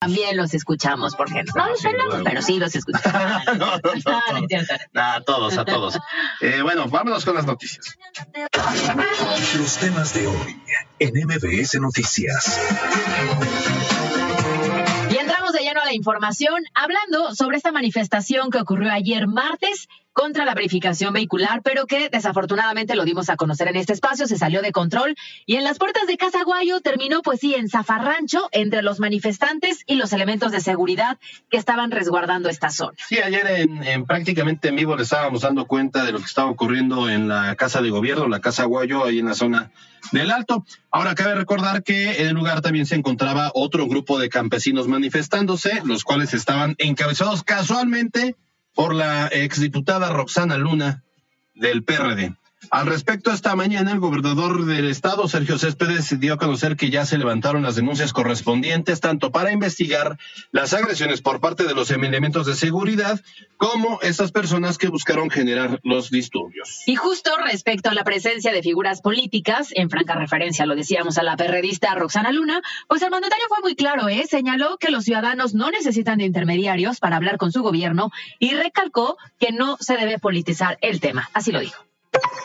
También los escuchamos, porque no, los hablamos, pero sí los escuchamos. no, no, no, a todos, a todos. Eh, bueno, vámonos con las noticias. Los temas de hoy en MBS Noticias. Y entramos de lleno a la información, hablando sobre esta manifestación que ocurrió ayer martes contra la verificación vehicular, pero que desafortunadamente lo dimos a conocer en este espacio, se salió de control y en las puertas de Casa Guayo terminó pues sí en zafarrancho entre los manifestantes y los elementos de seguridad que estaban resguardando esta zona. Sí, ayer en, prácticamente en vivo le estábamos dando cuenta de lo que estaba ocurriendo en la Casa de Gobierno, la Casa Guayo, ahí en la zona del Alto. Ahora cabe recordar que en el lugar también se encontraba otro grupo de campesinos manifestándose, los cuales estaban encabezados casualmente por la exdiputada Roxana Luna del PRD. Al respecto, esta mañana el gobernador del estado, Sergio Céspedes, dio a conocer que ya se levantaron las denuncias correspondientes tanto para investigar las agresiones por parte de los elementos de seguridad como esas personas que buscaron generar los disturbios. Y justo respecto a la presencia de figuras políticas, en franca referencia, lo decíamos a la perredista Roxana Luna, pues el mandatario fue muy claro, ¿eh? señaló que los ciudadanos no necesitan de intermediarios para hablar con su gobierno y recalcó que no se debe politizar el tema. Así lo dijo.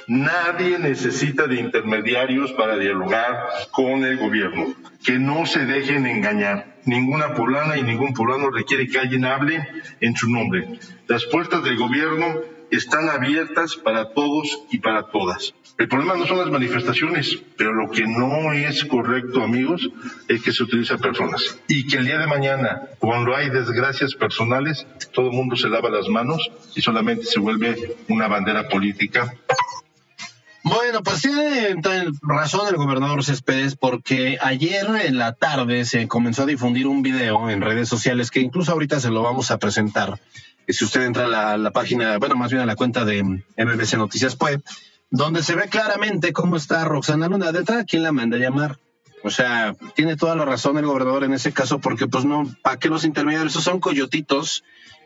Nadie necesita de intermediarios para dialogar con el gobierno. Que no se dejen engañar. Ninguna poblana y ningún poblano requiere que alguien hable en su nombre. Las puertas del gobierno están abiertas para todos y para todas. El problema no son las manifestaciones, pero lo que no es correcto, amigos, es que se utilizan personas. Y que el día de mañana, cuando hay desgracias personales, todo el mundo se lava las manos y solamente se vuelve una bandera política bueno, pues tiene razón el gobernador Céspedes porque ayer en la tarde se comenzó a difundir un video en redes sociales que incluso ahorita se lo vamos a presentar. Si usted entra a la, página, bueno, más bien a la cuenta de MBC Noticias Web, donde se ve claramente cómo está Roxana Luna. De entrada, ¿quién la manda a llamar? O sea, tiene toda la razón el gobernador en ese caso, porque pues no, ¿para qué los intermediarios? Esos son coyotitos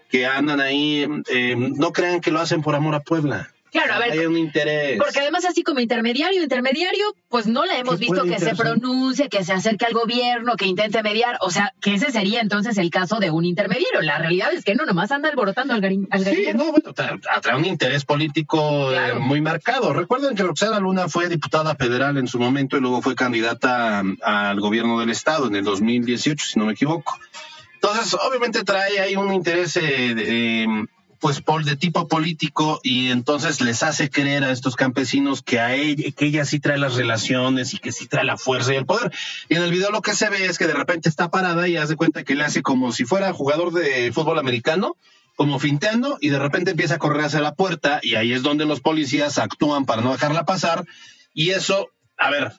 que andan ahí, eh, no crean que lo hacen por amor a Puebla. Claro, a ver. Hay un interés. Porque además, así como intermediario, intermediario, pues no la hemos visto que se pronuncie, que se acerque al gobierno, que intente mediar. O sea, que ese sería entonces el caso de un intermediario. La realidad es que no, nomás anda alborotando al, garín, Sí, no, bueno, trae un interés político eh, muy marcado. Recuerden que Roxana Luna fue diputada federal en su momento y luego fue candidata al gobierno del Estado en el 2018, si no me equivoco. Entonces, obviamente trae ahí un interés eh, pues por de tipo político y entonces les hace creer a estos campesinos que a ella, que ella sí trae las relaciones y que sí trae la fuerza y el poder. Y en el video lo que se ve es que de repente está parada y hace cuenta que le hace como si fuera jugador de fútbol americano, como finteando y de repente empieza a correr hacia la puerta y ahí es donde los policías actúan para no dejarla pasar y eso, a ver,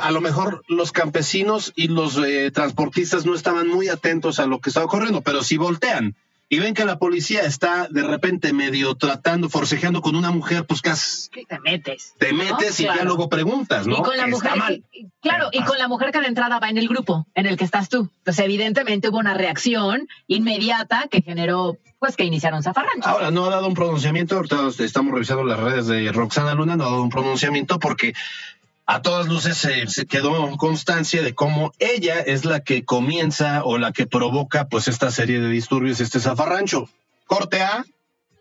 a lo mejor los campesinos y los eh, transportistas no estaban muy atentos a lo que estaba ocurriendo, pero si voltean y ven que la policía está de repente medio tratando, forcejeando con una mujer, pues casi te metes. Te metes y ya luego preguntas, ¿no? Y con la mujer, claro, y con la mujer que de entrada va en el grupo en el que estás tú. Entonces, evidentemente hubo una reacción inmediata que generó, pues, que iniciaron zafarrancho. Ahora, no ha dado un pronunciamiento, ahorita estamos revisando las redes de Roxana Luna, no ha dado un pronunciamiento porque a todas luces se, quedó constancia de cómo ella es la que comienza o la que provoca pues esta serie de disturbios, este zafarrancho. Corte A,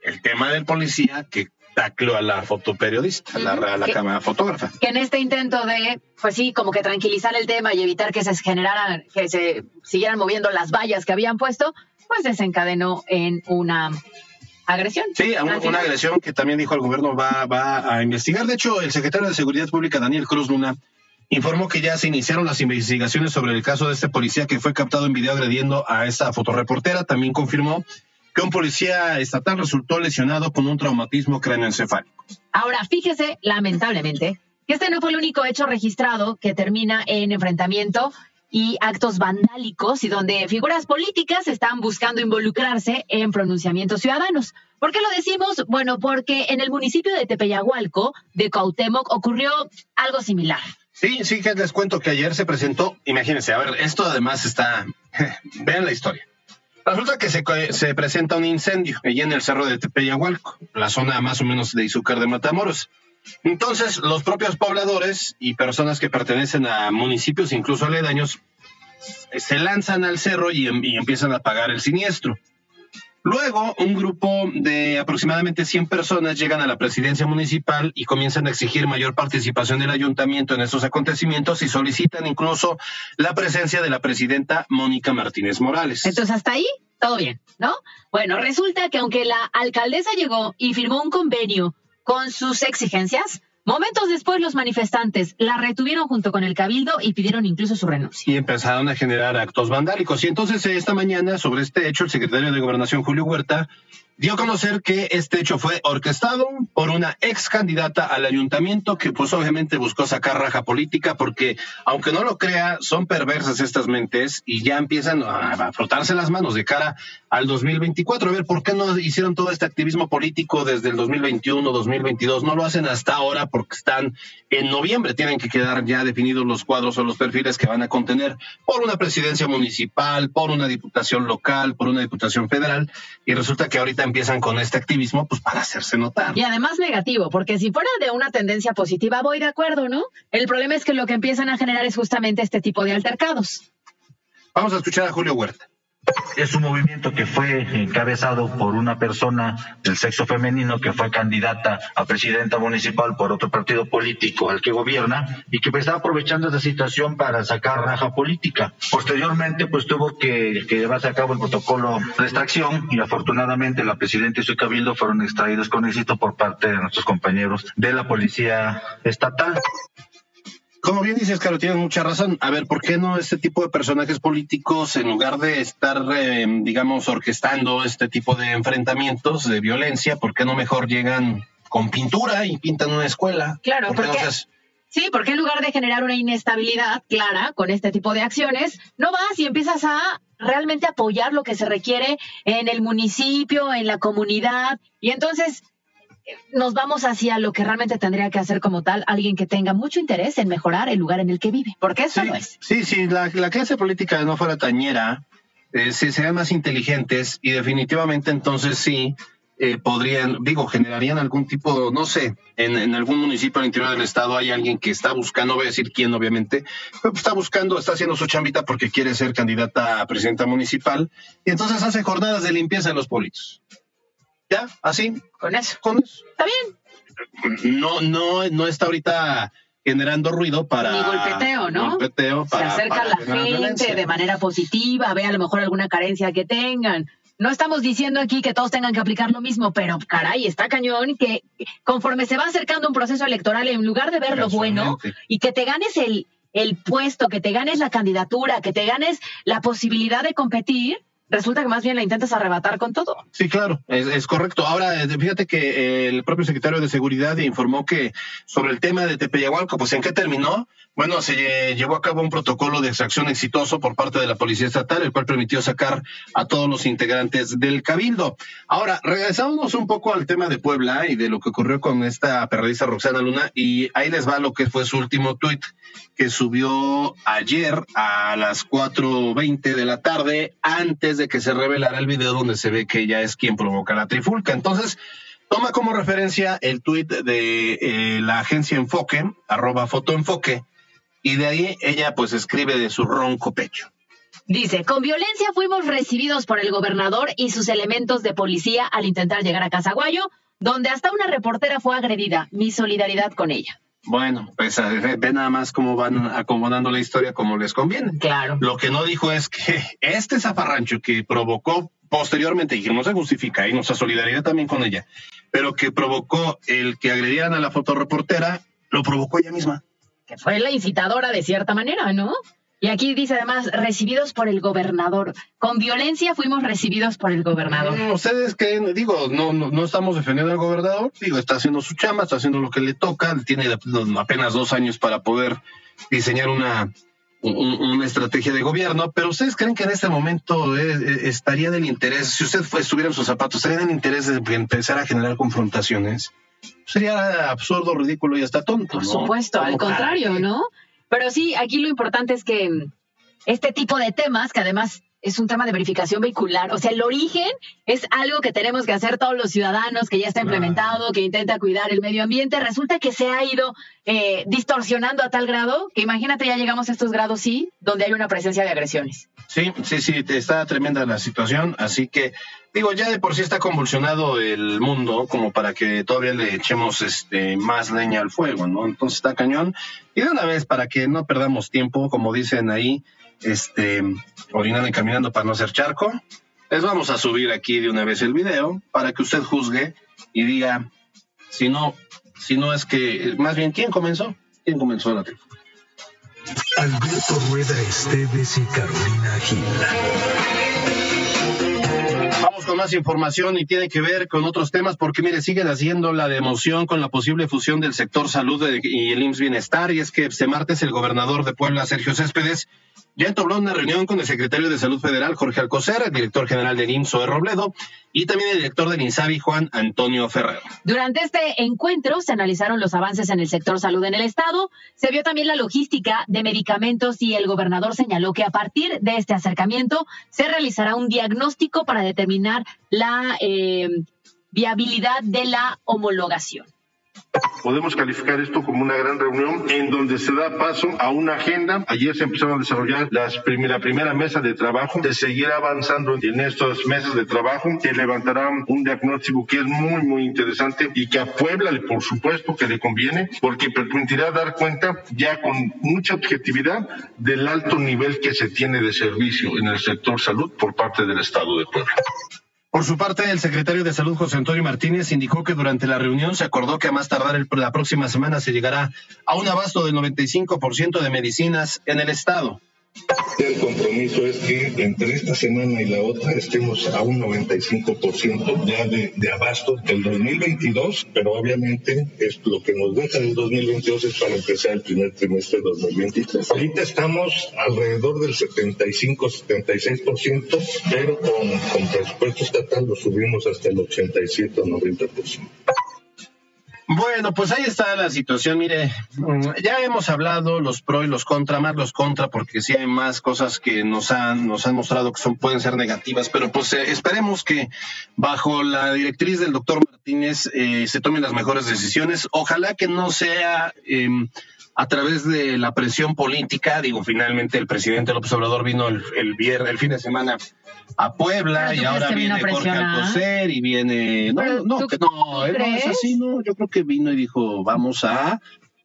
el tema del policía que tacleó a la fotoperiodista, a la, a la cámara fotógrafa. Que en este intento de, pues sí, como que tranquilizar el tema y evitar que se generaran, que se siguieran moviendo las vallas que habían puesto, pues desencadenó en una agresión. Sí, una, agresión que también dijo el gobierno va, va a investigar. De hecho, el secretario de Seguridad Pública, Daniel Cruz Luna, informó que ya se iniciaron las investigaciones sobre el caso de este policía que fue captado en video agrediendo a esa fotoreportera. También confirmó que un policía estatal resultó lesionado con un traumatismo cráneoencefálico. Ahora, fíjese, lamentablemente, que este no fue el único hecho registrado que termina en enfrentamiento y actos vandálicos y donde figuras políticas están buscando involucrarse en pronunciamientos ciudadanos. ¿Por qué lo decimos? Bueno, porque en el municipio de Tepeyahualco, de Cautemoc, ocurrió algo similar. Sí, sí, que les cuento que ayer se presentó, imagínense, a ver, esto además está, vean la historia. Resulta que se, se presenta un incendio allí en el cerro de Tepeyahualco, la zona más o menos de Izúcar de Matamoros. Entonces, los propios pobladores y personas que pertenecen a municipios, incluso aledaños, se lanzan al cerro y, y empiezan a pagar el siniestro. Luego, un grupo de aproximadamente 100 personas llegan a la presidencia municipal y comienzan a exigir mayor participación del ayuntamiento en estos acontecimientos y solicitan incluso la presencia de la presidenta Mónica Martínez Morales. Entonces, hasta ahí, todo bien, ¿no? Bueno, resulta que aunque la alcaldesa llegó y firmó un convenio con sus exigencias, Momentos después, los manifestantes la retuvieron junto con el cabildo y pidieron incluso su renuncia. Y empezaron a generar actos vandálicos. Y entonces, esta mañana, sobre este hecho, el secretario de Gobernación, Julio Huerta, dio a conocer que este hecho fue orquestado por una ex candidata al ayuntamiento que pues obviamente buscó sacar raja política porque aunque no lo crea son perversas estas mentes y ya empiezan a frotarse las manos de cara al 2024. A ver, ¿por qué no hicieron todo este activismo político desde el 2021, 2022? No lo hacen hasta ahora porque están en noviembre. Tienen que quedar ya definidos los cuadros o los perfiles que van a contener por una presidencia municipal, por una diputación local, por una diputación federal y resulta que ahorita empiezan con este activismo pues para hacerse notar. Y además negativo, porque si fuera de una tendencia positiva voy de acuerdo, ¿no? El problema es que lo que empiezan a generar es justamente este tipo de altercados. Vamos a escuchar a Julio Huerta. Es un movimiento que fue encabezado por una persona del sexo femenino que fue candidata a presidenta municipal por otro partido político al que gobierna y que está aprovechando esa situación para sacar raja política. Posteriormente, pues tuvo que, que llevarse a cabo el protocolo de extracción y afortunadamente la presidenta y su cabildo fueron extraídos con éxito por parte de nuestros compañeros de la policía estatal. Como bien dices, Caro, tienes mucha razón. A ver, ¿por qué no este tipo de personajes políticos, en lugar de estar, eh, digamos, orquestando este tipo de enfrentamientos de violencia, ¿por qué no mejor llegan con pintura y pintan una escuela? Claro, porque... Sí, porque en lugar de generar una inestabilidad clara con este tipo de acciones, no vas y empiezas a realmente apoyar lo que se requiere en el municipio, en la comunidad, y entonces nos vamos hacia lo que realmente tendría que hacer como tal alguien que tenga mucho interés en mejorar el lugar en el que vive, porque eso sí, no es. Sí, sí, la, clase política no fuera tañera, eh, si sean más inteligentes y definitivamente entonces sí eh, podrían, digo, generarían algún tipo, no sé, en, algún municipio al interior del estado hay alguien que está buscando, no voy a decir quién obviamente, pero está buscando, está haciendo su chambita porque quiere ser candidata a presidenta municipal y entonces hace jornadas de limpieza en los politos. Ya, así. Con eso. Con eso. Está bien. No, no, no está ahorita generando ruido para. Ni golpeteo, ¿no? Golpeteo para. Se acerca a la gente de manera positiva, ve a lo mejor alguna carencia que tengan. No estamos diciendo aquí que todos tengan que aplicar lo mismo, pero caray, está cañón que conforme se va acercando un proceso electoral, en lugar de ver lo bueno y que te ganes el, el puesto, que te ganes la candidatura, que te ganes la posibilidad de competir, resulta que más bien la intentas arrebatar con todo. Sí, claro, es, correcto. Ahora, eh, fíjate que eh, el propio secretario de Seguridad informó que sobre el tema de Tepeyahualco, pues ¿en qué terminó? Bueno, se llevó a cabo un protocolo de extracción exitoso por parte de la Policía Estatal, el cual permitió sacar a todos los integrantes del Cabildo. Ahora, regresamos un poco al tema de Puebla y de lo que ocurrió con esta periodista Roxana Luna, y ahí les va lo que fue su último tuit que subió ayer a las 4.20 de la tarde, antes de que se revelara el video donde se ve que ella es quien provoca la trifulca. Entonces, toma como referencia el tuit de eh, la agencia Enfoque, arroba fotoenfoque, y de ahí ella pues escribe de su ronco pecho. Dice, con violencia fuimos recibidos por el gobernador y sus elementos de policía al intentar llegar a Casaguayo, donde hasta una reportera fue agredida. Mi solidaridad con ella. Bueno, pues ve nada más cómo van acomodando la historia como les conviene. Claro. Lo que no dijo es que este zafarrancho que provocó posteriormente, y que no se justifica, y nuestra solidaridad también con ella, pero que provocó el que agredieran a la fotoreportera, lo provocó ella misma que fue la incitadora de cierta manera, ¿no? Y aquí dice además, recibidos por el gobernador. Con violencia fuimos recibidos por el gobernador. No, ustedes creen, digo, no, no, estamos defendiendo al gobernador, digo, está haciendo su chamba, está haciendo lo que le toca, tiene apenas dos años para poder diseñar una, una estrategia de gobierno, pero ustedes creen que en este momento eh, eh, estaría del interés, si usted estuviera en sus zapatos, estaría del interés de empezar a generar confrontaciones sería absurdo, ridículo y hasta tonto. Por supuesto, al contrario, ¿no? Pero sí, aquí lo importante es que este tipo de temas, que además es un tema de verificación vehicular. O sea, el origen es algo que tenemos que hacer todos los ciudadanos, que ya está implementado, que intenta cuidar el medio ambiente. Resulta que se ha ido eh, distorsionando a tal grado que imagínate ya llegamos a estos grados, sí, donde hay una presencia de agresiones. Sí, sí, sí, está tremenda la situación. Así que, digo, ya de por sí está convulsionado el mundo como para que todavía le echemos este, más leña al fuego, ¿no? Entonces está cañón. Y de una vez, para que no perdamos tiempo, como dicen ahí, este, orinando y caminando para no hacer charco. Les vamos a subir aquí de una vez el video para que usted juzgue y diga si no, si no es que, más bien, ¿quién comenzó? ¿Quién comenzó la trifulca? Alberto Rueda Esteves y Carolina Gil. Vamos con más información y tiene que ver con otros temas porque mire, siguen haciendo la de emoción con la posible fusión del sector salud y el IMSS Bienestar y es que este martes el gobernador de Puebla, Sergio Céspedes, ya entabló una reunión con el secretario de Salud Federal, Jorge Alcocer, el director general del IMSS, Robledo, y también el director del INSABI, Juan Antonio Ferrer. Durante este encuentro se analizaron los avances en el sector salud en el Estado, se vio también la logística de medicamentos y el gobernador señaló que a partir de este acercamiento se realizará un diagnóstico para determinar la eh, viabilidad de la homologación. Podemos calificar esto como una gran reunión en donde se da paso a una agenda. Ayer se empezaron a desarrollar las la primera mesa de trabajo, de seguir avanzando en estos meses de trabajo, que levantarán un diagnóstico que es muy, muy interesante y que a Puebla, por supuesto, que le conviene, porque permitirá dar cuenta ya con mucha objetividad del alto nivel que se tiene de servicio en el sector salud por parte del Estado de Puebla. Por su parte, el secretario de Salud, José Antonio Martínez, indicó que durante la reunión se acordó que a más tardar la próxima semana se llegará a un abasto del 95% de medicinas en el Estado. El compromiso es que entre esta semana y la otra estemos a un 95% ya de, de, abasto del 2022, pero obviamente es lo que nos deja del 2022 es para empezar el primer trimestre del 2023. Ahorita estamos alrededor del 75-76%, pero con, con presupuesto estatal lo subimos hasta el 87-90%. Bueno, pues ahí está la situación. Mire, mm, ya hemos hablado los pro y los contra, más los contra, porque sí hay más cosas que nos han, nos han mostrado que son, pueden ser negativas, pero pues eh, esperemos que bajo la directriz del doctor Martínez eh, se tomen las mejores decisiones. Ojalá que no sea em, a través de la presión política. Digo, finalmente el presidente López Obrador vino el, el viernes, el fin de semana a Puebla y ahora viene Jorge Alcocer y viene no no que no, él no es así no yo creo que vino y dijo vamos a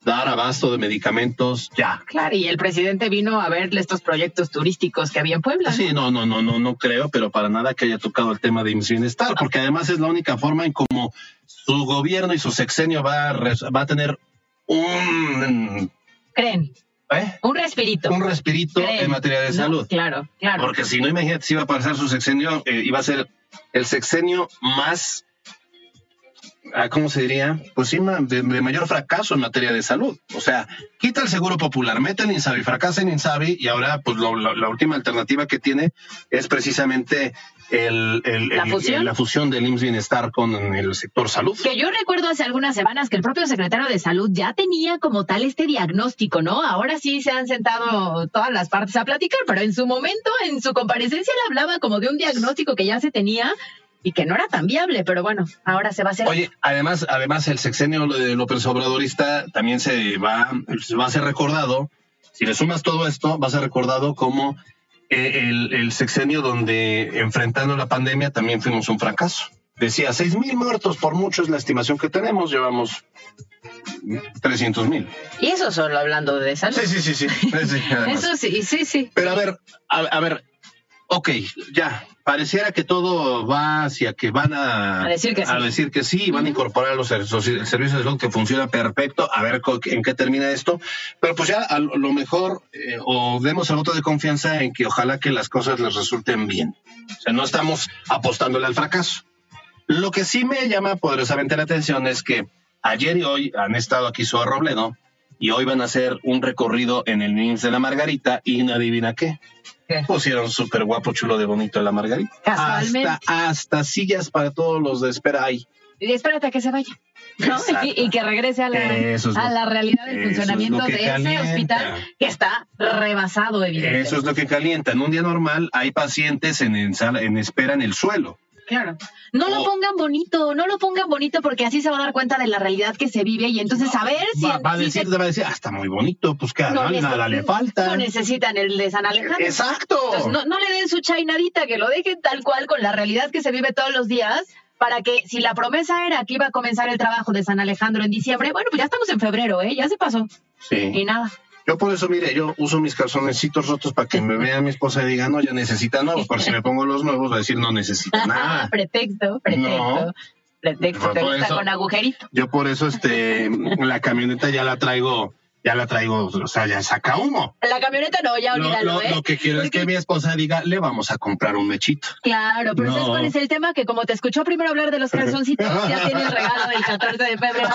dar abasto de medicamentos ya. Claro, y el presidente vino a ver estos proyectos turísticos que había en Puebla. Sí, no, no, no, no, no creo, pero para nada que haya tocado el tema de bienestar, porque además es la única forma en cómo su gobierno y su sexenio va a, va a tener un... ¿Creen? ¿Eh? Un respirito. Un respirito en materia de salud. Claro, claro. Porque si no, imagínate si iba a pasar su sexenio, eh, iba a ser el sexenio más, ¿cómo se diría? Pues sí, de, mayor fracaso en materia de salud. O sea, quita el seguro popular, mete el INSABI, fracasa en INSABI y ahora pues la última alternativa que tiene es precisamente el, ¿La, fusión? la fusión del IMSS Bienestar con el sector salud. Que yo recuerdo hace algunas semanas que el propio secretario de Salud ya tenía como tal este diagnóstico, ¿no? Ahora sí se han sentado todas las partes a platicar, pero en su momento, en su comparecencia, le hablaba como de un diagnóstico que ya se tenía y que no era tan viable, pero bueno, ahora se va a hacer. Oye, además, además el sexenio de López Obradorista también se va, se va a ser recordado. Si le sumas todo esto, va a ser recordado como el, sexenio donde enfrentando la pandemia también fuimos un fracaso. Decía, seis mil muertos por mucho es la estimación que tenemos, llevamos 300 mil. Y eso solo hablando de salud. Sí, sí, sí, sí. eso sí, sí, sí. Pero a ver, a ver, ok, ya, pareciera que todo va hacia que van a, decir que sí, a decir que sí van a incorporar los, servicios de salud que funciona perfecto, a ver en qué termina esto, pero pues ya a lo mejor eh, o demos el voto de confianza en que ojalá que las cosas les resulten bien. O sea, no estamos apostándole al fracaso. Lo que sí me llama poderosamente la atención es que ayer y hoy han estado aquí su Robledo y hoy van a hacer un recorrido en el NIMS de la Margarita y no adivina qué Pusieron súper guapo, chulo de bonito la Margarita. Hasta, hasta sillas para todos los de espera ahí. Y espérate a que se vaya. Y, y que regrese a la, Eso es lo- a la realidad del es funcionamiento de ese hospital que está rebasado, evidentemente. Eso es lo que calienta. En un día normal hay pacientes en, en sala- en espera en el suelo. Claro. No lo Oh. pongan bonito, no lo pongan bonito porque así se va a dar cuenta de la realidad que se vive y entonces a ver si... Va, va a si decir, se- te va a decir, ah, está muy bonito, pues que no no, nada le falta. No necesitan el de San Alejandro. Exacto. Entonces, no, no le den su chainadita, que lo dejen tal cual con la realidad que se vive todos los días, para que si la promesa era que iba a comenzar el trabajo de San Alejandro en diciembre, bueno, pues ya estamos en febrero, ¿eh? Ya se pasó. Y Sí. nada. Yo por eso, mire, yo uso mis calzonecitos rotos para que me vea mi esposa y diga, no, ya necesita nuevos. Por si me pongo los nuevos, va a decir, no necesita nada. pretexto, pretexto. No. Pretexto, te gusta eso- con agujerito. Yo por eso, este, la camioneta ya la traigo, ya la traigo, o sea, ya saca humo. La camioneta no, ya Lo, olvídalo, lo- ¿eh? lo que quiero es que mi esposa diga, le vamos a comprar un mechito. Claro, pero ¿sabes No. cuál es el tema? Que como te escuchó primero hablar de los calzoncitos, ya tiene el regalo del 14 de febrero.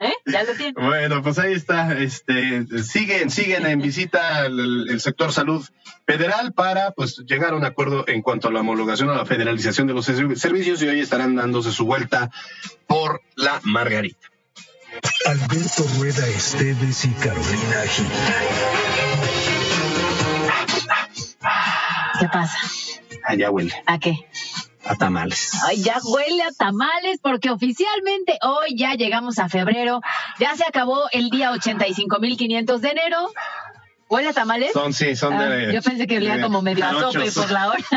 ¿Eh? Ya lo tiene. Bueno, pues ahí está. Este, siguen, siguen en visita el, el sector salud federal para pues llegar a un acuerdo en cuanto a la homologación o la federalización de los servi- servicios y hoy estarán dándose su vuelta por la Margarita. Alberto Rueda Esteves y Carolina Gil. ¿Qué pasa? Allá huele ¿A qué? a tamales. Ay, ya huele a tamales porque oficialmente hoy ya llegamos a febrero. Ya se acabó el día 85.500 de enero. ¿Huele a tamales? Son, sí, son Ah, de. yo pensé que olía de como medio a tope por la hora.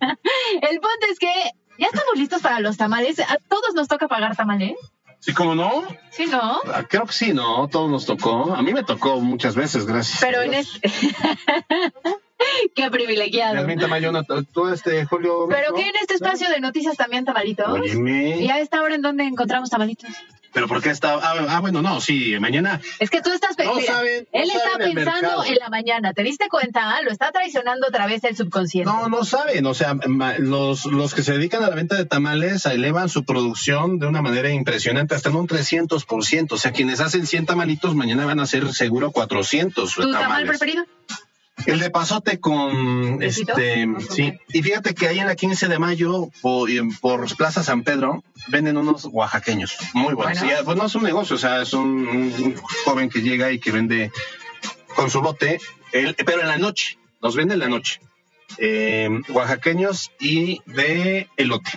el punto es que ya estamos listos para los tamales. A todos nos toca pagar tamales. Sí, como no? Sí, ¿no? Ah, Creo que sí, ¿no? Todos nos tocó. A mí me tocó muchas veces, gracias. Pero en este... Qué privilegiado. Yasmín Tamayona, tú este, Julio. ¿Pero ¿no? qué en este espacio de noticias también tamalitos? Óyeme. ¿Y a esta hora en dónde encontramos tamalitos? ¿Pero por qué está? Ah, ah, bueno, no, sí, mañana. Es que tú estás No mira, saben, no él está pensando en la mañana. ¿Te diste cuenta? Lo está traicionando otra vez el subconsciente. No, no saben, o sea, los, los que se dedican a la venta de tamales elevan su producción de una manera impresionante, hasta en un 300%. O sea, quienes hacen 100 tamalitos, mañana van a hacer seguro 400 ¿Tu tamal tamales. preferido? El de pasote con este, Ok. sí. Y fíjate que ahí en la 15 de mayo por, por Plaza San Pedro venden unos oaxaqueños muy buenos. Bueno. Y, ah, pues no es un negocio, o sea, es un, un joven que llega y que vende con su bote, el- pero en la noche, nos vende en la noche. Eh, oaxaqueños y de elote.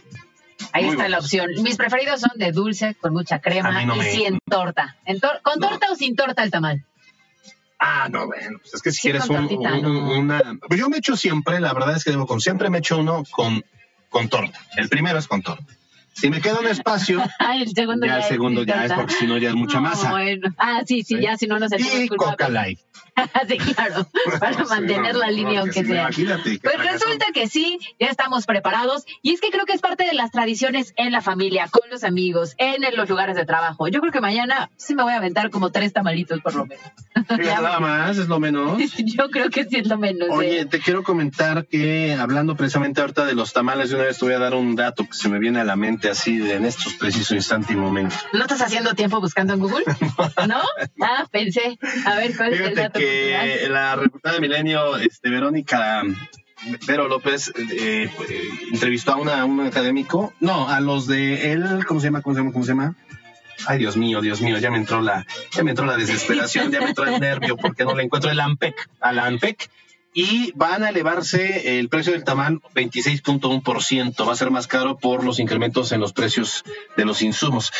Ahí Muy está la opción. Mis preferidos son de dulce, con mucha crema no y me- en torta. En tor- ¿Con No. torta o sin torta el tamal? Ah, no, bueno, pues es que si quieres un- una... Pues yo me echo siempre, la verdad es que debo con siempre me echo uno con, con torta. El primero es con torta. Si me queda un espacio, Ah, el segundo ya el segundo ya es porque si no ya es mucha No, masa. bueno. Ah, sí, sí, Sí. ya si no nos Y. Coca Light. sí, claro, para Sí, mantener no, la línea aunque no, sea. Imagínate. Pues resulta que sí, ya estamos preparados y es que creo que es parte de las tradiciones en la familia, con los amigos, en los lugares de trabajo. Yo creo que mañana sí me voy a aventar como tres tamalitos por lo menos. nada más, es lo menos. Yo creo que sí es lo menos. Oye, ¿eh? te quiero comentar que hablando precisamente ahorita de los tamales, de una vez te voy a dar un dato que se me viene a la mente así de en estos precisos instantes y momentos. ¿No estás haciendo tiempo buscando en Google? ¿No? Ah, pensé. A ver, ¿cuál es el Fíjate dato que cultural? la reportada de Milenio, este, Verónica Vero López, eh, eh, entrevistó a una, un académico, no, a los de él, ¿cómo se llama? ¿Cómo se llama? ¿Cómo se llama? Ay, Dios mío, Dios mío, ya me entró la, ya me entró la desesperación, ya me entró el nervio porque no le encuentro el AMPEC, a la AMPEC. Y van a elevarse el precio del tamal 26.1%. Va a ser más caro por los incrementos en los precios de los insumos.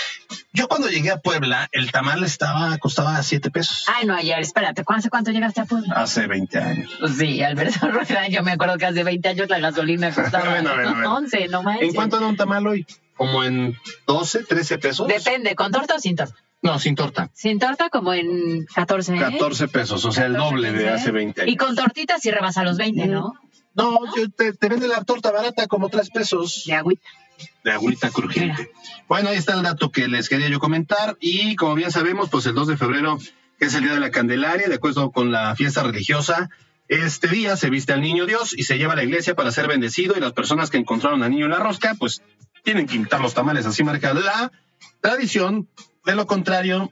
Yo cuando llegué a Puebla, el tamal estaba, costaba 7 pesos. Ay, no, ayer, espérate, ¿cuánto, cuánto llegaste a Puebla? Hace 20 años. Pues sí, Alberto Rueda, yo me acuerdo que hace 20 años la gasolina costaba Bueno, bueno, bueno. 11, no manches. ¿En cuánto era un tamal hoy? ¿Como en 12, 13 pesos? Depende, ¿con torta o sin torta? No, sin torta. Sin torta como en 14, ¿eh? 14 pesos, o sea, el 14, doble de 15. hace 20 años. Y con tortitas sí rebasa los 20, ¿no? No, yo- te, te vende la torta barata como 3 pesos De agüita. de agüita crujiente. Bueno, ahí está el dato que les quería yo comentar. Y como bien sabemos, pues el 2 de febrero, que es el Día de la Candelaria, de acuerdo con la fiesta religiosa, este día se viste al niño Dios y se lleva a la iglesia para ser bendecido. Y las personas que encontraron al niño en la rosca, pues tienen que invitar los tamales así marca la tradición. De lo contrario,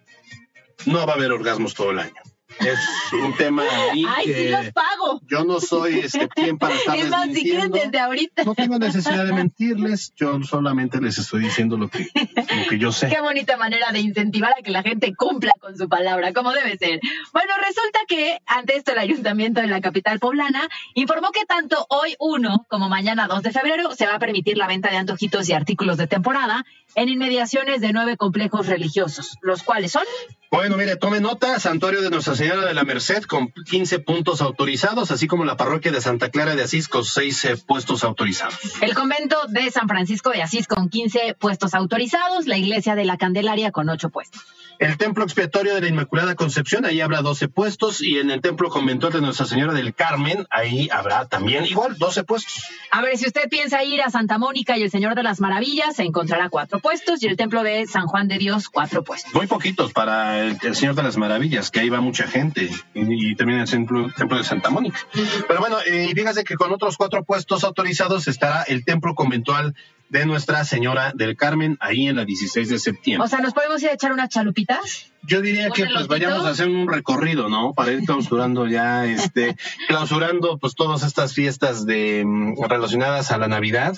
no va a haber orgasmos todo el año. Es un tema ahí Ay, que sí los pago. yo no soy este quien para estarles Es más, si quieren mintiendo. desde ahorita. No tengo necesidad de mentirles, yo solamente les estoy diciendo lo que, lo que yo sé. Qué bonita manera de incentivar a que la gente cumpla con su palabra, como debe ser. Bueno, resulta que ante esto el ayuntamiento de la capital poblana informó que tanto hoy 1 como mañana 2 de febrero se va a permitir la venta de antojitos y artículos de temporada en inmediaciones de nueve complejos religiosos, los cuales son Bueno, mire, tome nota, Santuario de Nuestra Señora de la Merced con 15 puntos autorizados, así como la parroquia de Santa Clara de Asís con 6 eh, puestos autorizados. el convento de San Francisco de Asís con 15 puestos autorizados, la iglesia de la Candelaria con 8 puestos. El Templo Expiatorio de la Inmaculada Concepción, ahí habrá 12 puestos, y en el Templo Conventual de Nuestra Señora del Carmen, ahí habrá también igual 12 puestos. A ver, si usted piensa ir a Santa Mónica y el Señor de las Maravillas, se encontrará cuatro puestos y el templo de San Juan de Dios, cuatro puestos. Muy poquitos para el, el Señor de las Maravillas, que ahí va mucha gente, y, y también el templo, templo de Santa Mónica. Pero bueno, eh, y fíjese que con otros cuatro puestos autorizados estará el Templo Conventual de Nuestra Señora del Carmen, ahí en la 16 de septiembre. O sea, ¿nos podemos ir a echar unas chalupitas? Yo diría ¿Un que pues vayamos a hacer un recorrido, ¿no? Para ir clausurando ya, este, clausurando pues todas estas fiestas de mm, relacionadas a la Navidad.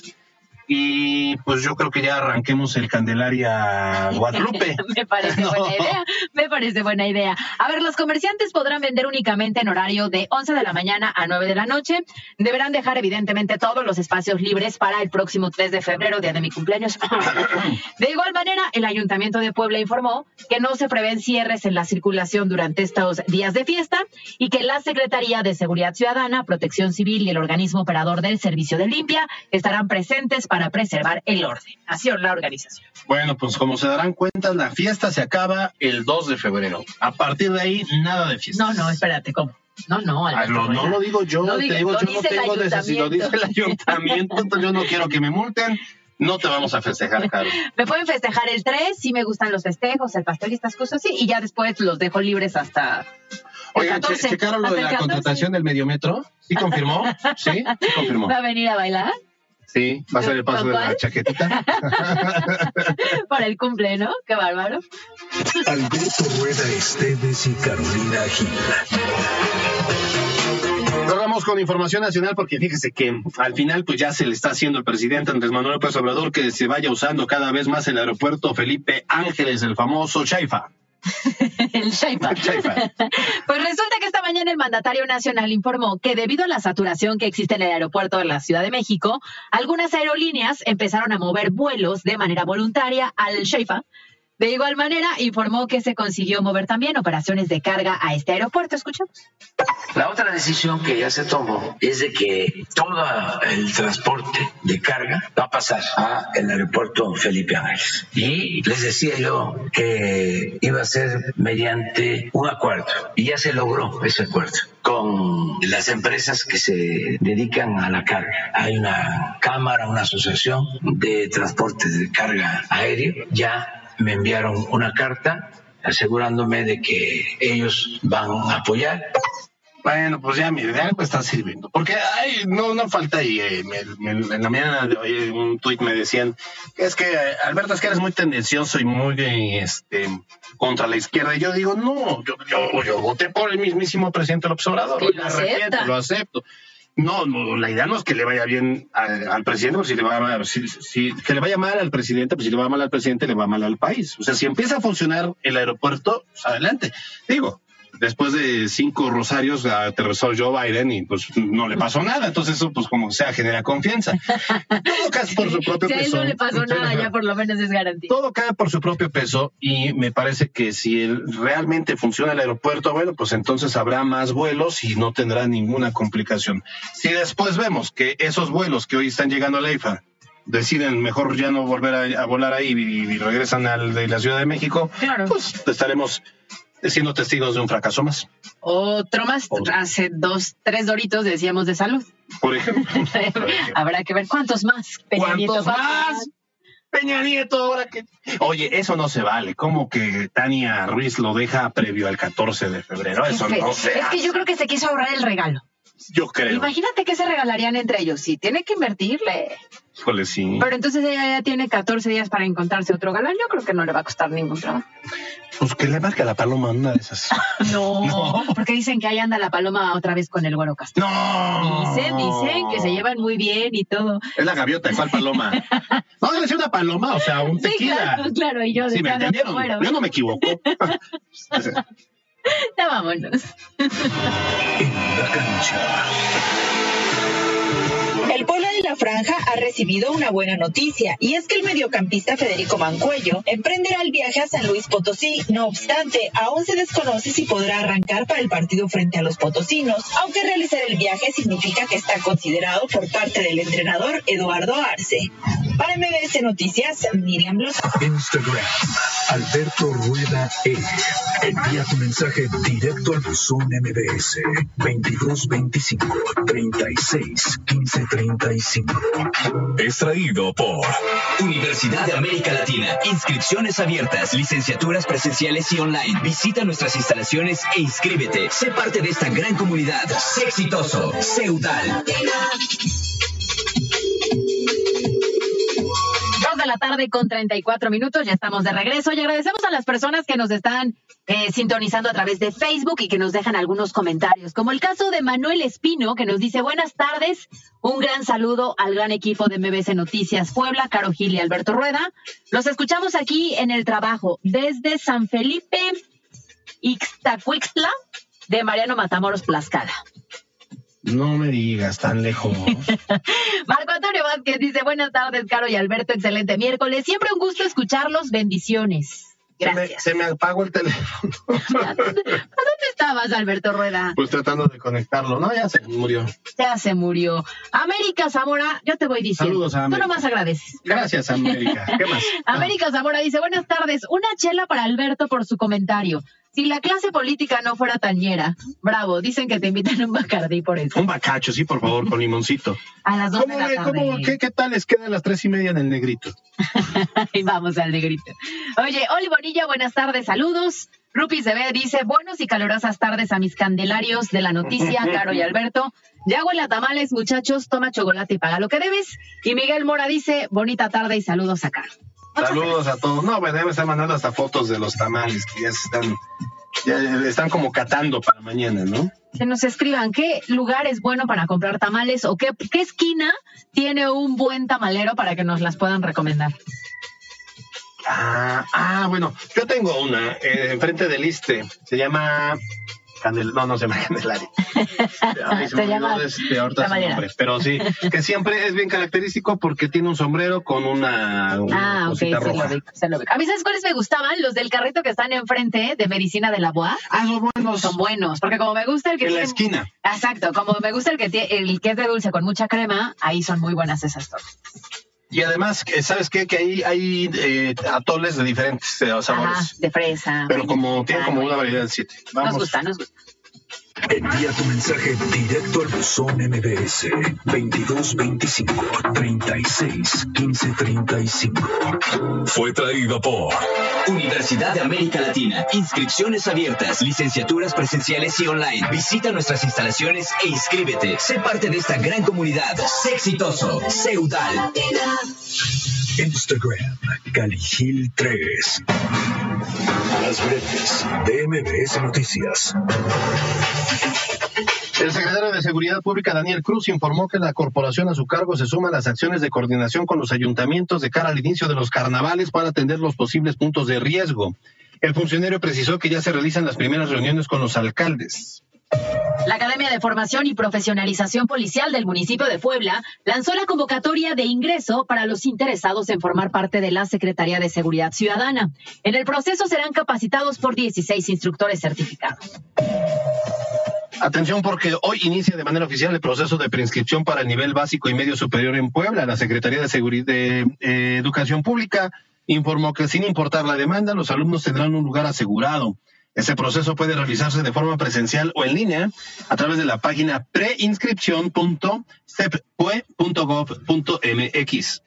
Y pues yo creo que ya arranquemos el Candelaria Guadalupe. me parece No. buena idea, me parece buena idea. A ver, los comerciantes podrán vender únicamente en horario de 11 de la mañana a 9 de la noche. Deberán dejar evidentemente todos los espacios libres para el próximo 3 de febrero, día de mi cumpleaños. De igual manera, el Ayuntamiento de Puebla informó que no se prevén cierres en la circulación durante estos días de fiesta y que la Secretaría de Seguridad Ciudadana, Protección Civil y el organismo operador del Servicio de Limpia estarán presentes para preservar el orden. Así la organización. Bueno, pues como se darán cuenta, la fiesta se acaba el 2 de febrero. A partir de ahí, nada de fiesta. No, no, espérate, ¿cómo? No, no, Alberto, no, no lo digo yo, No te digo, lo yo no tengo necesidad, lo dice el ayuntamiento, entonces yo no quiero que me multen, no te vamos a festejar, Caro. Me pueden festejar el 3, sí me gustan los festejos, el pastel y estas cosas, sí, y ya después los dejo libres hasta Oigan, che- 14. ¿checaron lo de la 14. contratación del mediometro? ¿Sí confirmó? ¿Sí? Sí confirmó. ¿Va a venir a bailar? Sí, va a ser el paso de la chaquetita. Para el cumple, ¿no? Qué bárbaro. Alberto Rueda Esteves y Carolina Gil. Nos vamos con información nacional porque fíjese que al final pues ya se le está haciendo al presidente Andrés Manuel López Obrador que se vaya usando cada vez más el aeropuerto Felipe Ángeles, el famoso Chaifa. El Shaipa. Pues resulta que esta mañana el mandatario nacional informó que debido a la saturación que existe en el aeropuerto de la Ciudad de México, algunas aerolíneas empezaron a mover vuelos de manera voluntaria al Shaifa. De igual manera, informó que se consiguió mover también operaciones de carga a este aeropuerto. Escuchamos. La otra decisión que ya se tomó es de que todo el transporte de carga va a pasar a el aeropuerto Felipe Ángeles. Y les decía yo que iba a ser mediante un acuerdo y ya se logró ese acuerdo con las empresas que se dedican a la carga. Hay una cámara, una asociación de transporte de carga aéreo. Ya me enviaron una carta asegurándome de que ellos van a apoyar Bueno, pues ya, mire, de algo está sirviendo. Porque ay, no, no falta ahí. eh, me- me- en la mañana de hoy un tuit me decían, es que eh, Alberto, es que eres muy tendencioso y muy este, contra la izquierda. Y yo digo, no, yo, yo, yo voté por el mismísimo presidente López Obrador. Lo lo acepto. No, no, la idea no es que le vaya bien al, presidente, pues si le va mal, si- que le vaya mal al presidente, pues si le va mal al presidente, le va mal al país. O sea, si empieza a funcionar el aeropuerto, pues adelante. Digo, después de cinco rosarios aterrizó Joe Biden y pues no le pasó nada. Entonces eso pues como sea genera confianza. Todo cae por su propio Si a él peso. no le pasó nada, ya por lo menos es garantía. Todo cae por su propio peso y me parece que si realmente funciona el aeropuerto, bueno, pues entonces habrá más vuelos y no tendrá ninguna complicación. Si después vemos que esos vuelos que hoy están llegando a la IFA deciden mejor ya no volver a, a volar ahí y, y regresan al de la Ciudad de México, Claro. pues estaremos siendo testigos de un fracaso más, Otro más. Otro. Hace dos, tres doritos decíamos de salud. por ejemplo. Habrá que ver cuántos más. Peña ¿Cuántos más? Peña Nieto, ahora que... Oye, eso no se vale. ¿Cómo que Tania Ruiz lo deja previo al 14 de febrero? Eso no se Es que yo creo que se quiso ahorrar el regalo. Yo creo. Imagínate qué se regalarían entre ellos. Sí, tiene que invertirle. Híjole, sí. Pero entonces ella ya tiene 14 días para encontrarse otro galán. Yo creo que no le va a costar ningún trabajo. Pues que le marca la paloma una de esas. No, No. porque dicen que ahí anda la paloma otra vez con el güero Castro. No. Dicen, dicen que se llevan muy bien y todo. Es la gaviota, ¿cuál paloma? No, debe ser una paloma, o sea, un Sí, tequila. claro, claro, y yo Sí, me entendieron. Yo no me equivoco. Ya vámonos. En la cancha. El pueblo de la franja ha recibido una buena noticia y es que el mediocampista Federico Mancuello emprenderá el viaje a San Luis Potosí. No obstante, aún se desconoce si podrá arrancar para el partido frente a los potosinos, aunque realizar el viaje significa que está considerado por parte del entrenador Eduardo Arce. Para MBS Noticias, Miriam Blos. Instagram. Alberto Rueda E. Envía tu mensaje directo al buzón MBS 2225 36 15 35. Extraído por Universidad de América Latina. Inscripciones abiertas, licenciaturas presenciales y online. Visita nuestras instalaciones e inscríbete. Sé parte de esta gran comunidad. Sé exitoso. Sé UDAL. Dos la tarde con 34 minutos, ya estamos de regreso y agradecemos a las personas que nos están eh, sintonizando a través de Facebook y que nos dejan algunos comentarios, como el caso de Manuel Espino, que nos dice buenas tardes, un gran saludo al gran equipo de MBC Noticias Puebla, Caro Gil y Alberto Rueda. Los escuchamos aquí en el trabajo desde San Felipe, Ixtacuixtla, de Mariano Matamoros Plascala. No me digas tan lejos. Marco Antonio Vázquez dice, buenas tardes, Caro y Alberto, excelente miércoles. Siempre un gusto escucharlos, bendiciones. Se me, Gracias. se me apagó el teléfono. ¿A dónde estabas, Alberto Rueda? Pues tratando de conectarlo. No, ya se murió. Ya se murió. América Zamora, yo te voy diciendo. Saludos a Tú América. nomás agradeces. Gracias, América. ¿Qué más? América Zamora dice, buenas tardes, una chela para Alberto por su comentario. Si la clase política no fuera tañera, bravo, dicen que te invitan a un bacardí por eso. Un bacacho, sí, por favor, con limoncito. A las dos de ¿Cómo, la ve- tarde. cómo- qué, qué tal les queda a las tres y media en el negrito? Y vamos al negrito. Oye, Oli Bonilla, buenas tardes, saludos. Rupi ve dice, buenos y calurosas tardes a mis candelarios de la noticia, Caro y Alberto. Ya huele a tamales, muchachos, toma chocolate y paga lo que debes. Y Miguel Mora dice, bonita tarde y saludos a Caro. Saludos a todos. No, bueno, me están mandando hasta fotos de los tamales que ya se están, ya están como catando para mañana, ¿no? que nos escriban qué lugar es bueno para comprar tamales o qué, qué esquina tiene un buen tamalero para que nos las puedan recomendar. Ah, ah, bueno, yo tengo una eh, enfrente del Iste. Se llama Candel, no, no se llama Candelaria. Ay, se Se me olvidó este, ahorita su Tamalera. nombre, pero sí, que siempre es bien característico porque tiene un sombrero con una, una Ah, ok, cosita se lo roja. ubico, se lo ubico. A mí, ¿sabes cuáles me gustaban? Los del carrito que están enfrente de Medicina de la Boa. Ah, son buenos. Son buenos, porque como me gusta el que En la esquina. Exacto, como me gusta el que tiene, el que es de dulce con mucha crema, ahí son muy buenas esas tortas. Y además, que, ¿sabes qué? Que ahí hay eh, atoles de diferentes eh, sabores. Ajá, de fresa. Pero como vainilla, tiene como una variedad de siete. Nos Vamos. gusta, nos gusta. Envía tu mensaje directo al buzón MBS 2225 36 15 35. Fue traído por Universidad de América Latina. Inscripciones abiertas, licenciaturas presenciales y online. Visita nuestras instalaciones e inscríbete. Sé parte de esta gran comunidad. Sé exitoso. Sé UDAL. Instagram Caligil 3. Las breves de Noticias. El secretario de Seguridad Pública, Daniel Cruz, informó que la corporación a su cargo se suma a las acciones de coordinación con los ayuntamientos de cara al inicio de los carnavales para atender los posibles puntos de riesgo. El funcionario precisó que ya se realizan las primeras reuniones con los alcaldes. La Academia de Formación y Profesionalización Policial del municipio de Puebla lanzó la convocatoria de ingreso para los interesados en formar parte de la Secretaría de Seguridad Ciudadana. En el proceso serán capacitados por 16 instructores certificados. Atención porque hoy inicia de manera oficial el proceso de preinscripción para el nivel básico y medio superior en Puebla. La Secretaría de, eh, Educación Pública informó que sin importar la demanda, los alumnos tendrán un lugar asegurado. Ese proceso puede realizarse de forma presencial o en línea a través de la página preinscripción.cepue.gov.mx.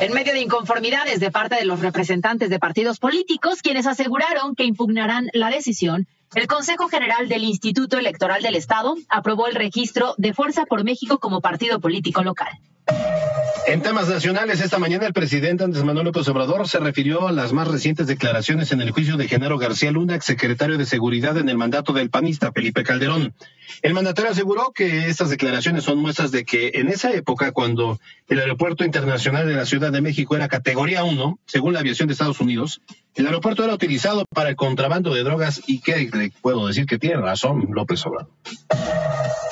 En medio de inconformidades de parte de los representantes de partidos políticos, quienes aseguraron que impugnarán la decisión, El Consejo General del Instituto Electoral del Estado aprobó el registro de Fuerza por México como partido político local. En temas nacionales, esta mañana el presidente Andrés Manuel López Obrador se refirió a las más recientes declaraciones en el juicio de Genaro García Luna, exsecretario de Seguridad en el mandato del panista Felipe Calderón. El mandatario aseguró que estas declaraciones son muestras de que en esa época, cuando el aeropuerto internacional de la Ciudad de México era categoría 1, según la aviación de Estados Unidos, el aeropuerto era utilizado para el contrabando de drogas y que le puedo decir que tiene razón López Obrador.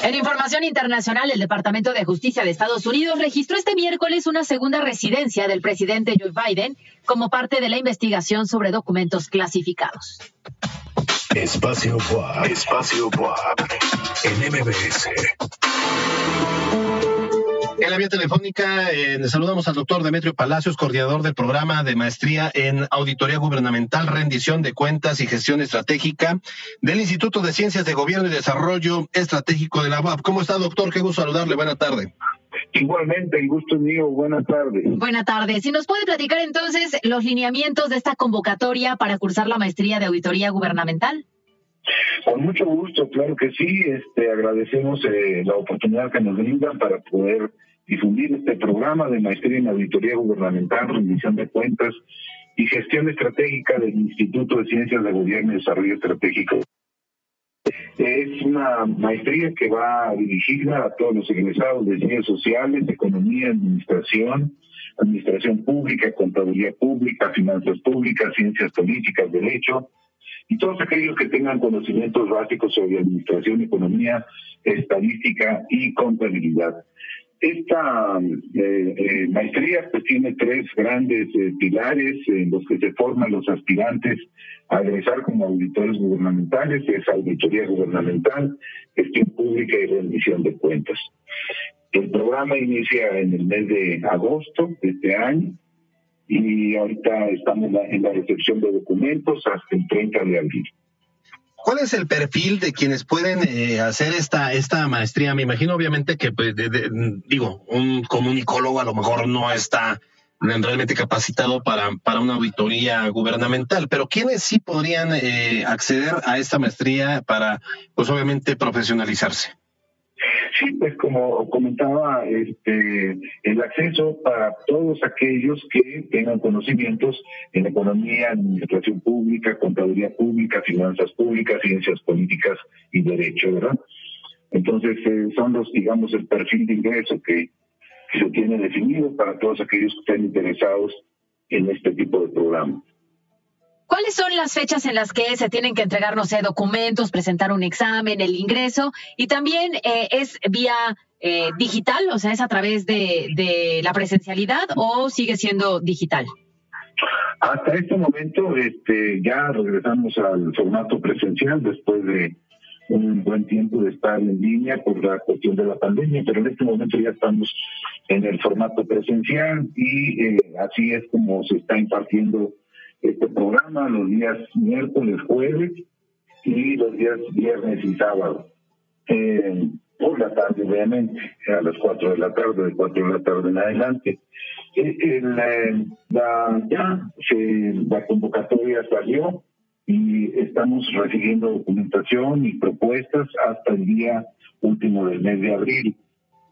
En información internacional, el Departamento de Justicia de Estados Unidos registró este miércoles una segunda residencia del presidente Joe Biden como parte de la investigación sobre documentos clasificados. Espacio WAP. Espacio WAP. En MBS. En la vía telefónica eh, saludamos al doctor Demetrio Palacios, coordinador del programa de maestría en Auditoría Gubernamental, Rendición de Cuentas y Gestión Estratégica del Instituto de Ciencias de Gobierno y Desarrollo Estratégico de la UAP. ¿Cómo está, doctor? Qué gusto saludarle. Buena tarde. Igualmente, el gusto es mío. Buenas tardes. Buenas tardes. Si nos puede platicar entonces los lineamientos de esta convocatoria para cursar la maestría de Auditoría Gubernamental. Con mucho gusto, claro que sí. Este, agradecemos eh, la oportunidad que nos brindan para poder difundir este programa de maestría en auditoría gubernamental, rendición de cuentas y gestión estratégica del Instituto de Ciencias de Gobierno y Desarrollo Estratégico. Es una maestría que va dirigida a todos los egresados de ciencias sociales, economía, administración, administración pública, contaduría pública, finanzas públicas, ciencias políticas, derecho, y todos aquellos que tengan conocimientos básicos sobre administración, economía, estadística y contabilidad. Esta eh, eh, maestría pues, tiene tres grandes eh, pilares en los que se forman los aspirantes a egresar como auditores gubernamentales, es auditoría gubernamental, gestión pública y rendición de cuentas. El programa inicia en el mes de agosto de este año y ahorita estamos en la recepción de documentos hasta el 30 de abril. ¿Cuál es el perfil de quienes pueden eh, hacer esta, esta maestría? Me imagino obviamente que, pues, digo, un comunicólogo a lo mejor no está realmente capacitado para, para una auditoría gubernamental, pero ¿quiénes sí podrían eh, acceder a esta maestría para, pues obviamente, profesionalizarse? Sí, pues como comentaba, este, el acceso para todos aquellos que tengan conocimientos en economía, administración pública, contaduría pública, finanzas públicas, ciencias políticas y derecho, ¿verdad? Entonces, eh, son los, digamos, el perfil de ingreso que, que se tiene definido para todos aquellos que estén interesados en este tipo de programa. ¿Cuáles son las fechas en las que se tienen que entregar, no sé, documentos, presentar un examen, el ingreso? Y también eh, es vía eh, digital, o sea, es a través de, la presencialidad o sigue siendo digital? Hasta este momento este, ya regresamos al formato presencial después de un buen tiempo de estar en línea por la cuestión de la pandemia, pero en este momento ya estamos en el formato presencial y eh, así es como se está impartiendo este programa los días miércoles, jueves y los días viernes y sábado. Eh, por la tarde, obviamente, a las 4 de la tarde, de 4 de la tarde en adelante. Eh, la, ya la convocatoria salió y estamos recibiendo documentación y propuestas hasta el día último del mes de abril.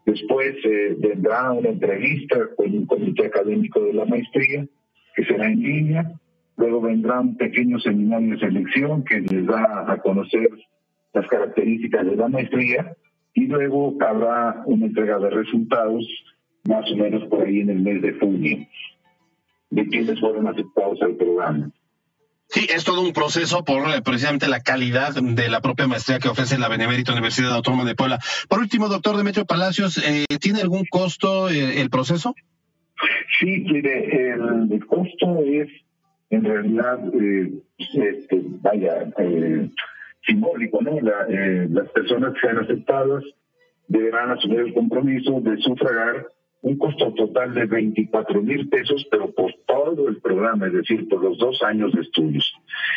Después eh, vendrá una entrevista con un comité académico de la maestría que será en línea Luego vendrá un pequeño seminario de selección que les da a conocer las características de la maestría y luego habrá una entrega de resultados más o menos por ahí en el mes de junio de quienes fueron aceptados al programa. Sí, es todo un proceso por eh, precisamente la calidad de la propia maestría que ofrece la Benemérita Universidad Autónoma de Puebla. Por último, doctor Demetrio Palacios, eh, ¿tiene algún costo eh, el proceso? Sí, mire, el costo es en realidad, eh, este, vaya, eh, simbólico, ¿no? Eh, las personas que sean aceptadas deberán asumir el compromiso de sufragar un costo total de 24 mil pesos, pero por todo el programa, es decir, por los dos años de estudios.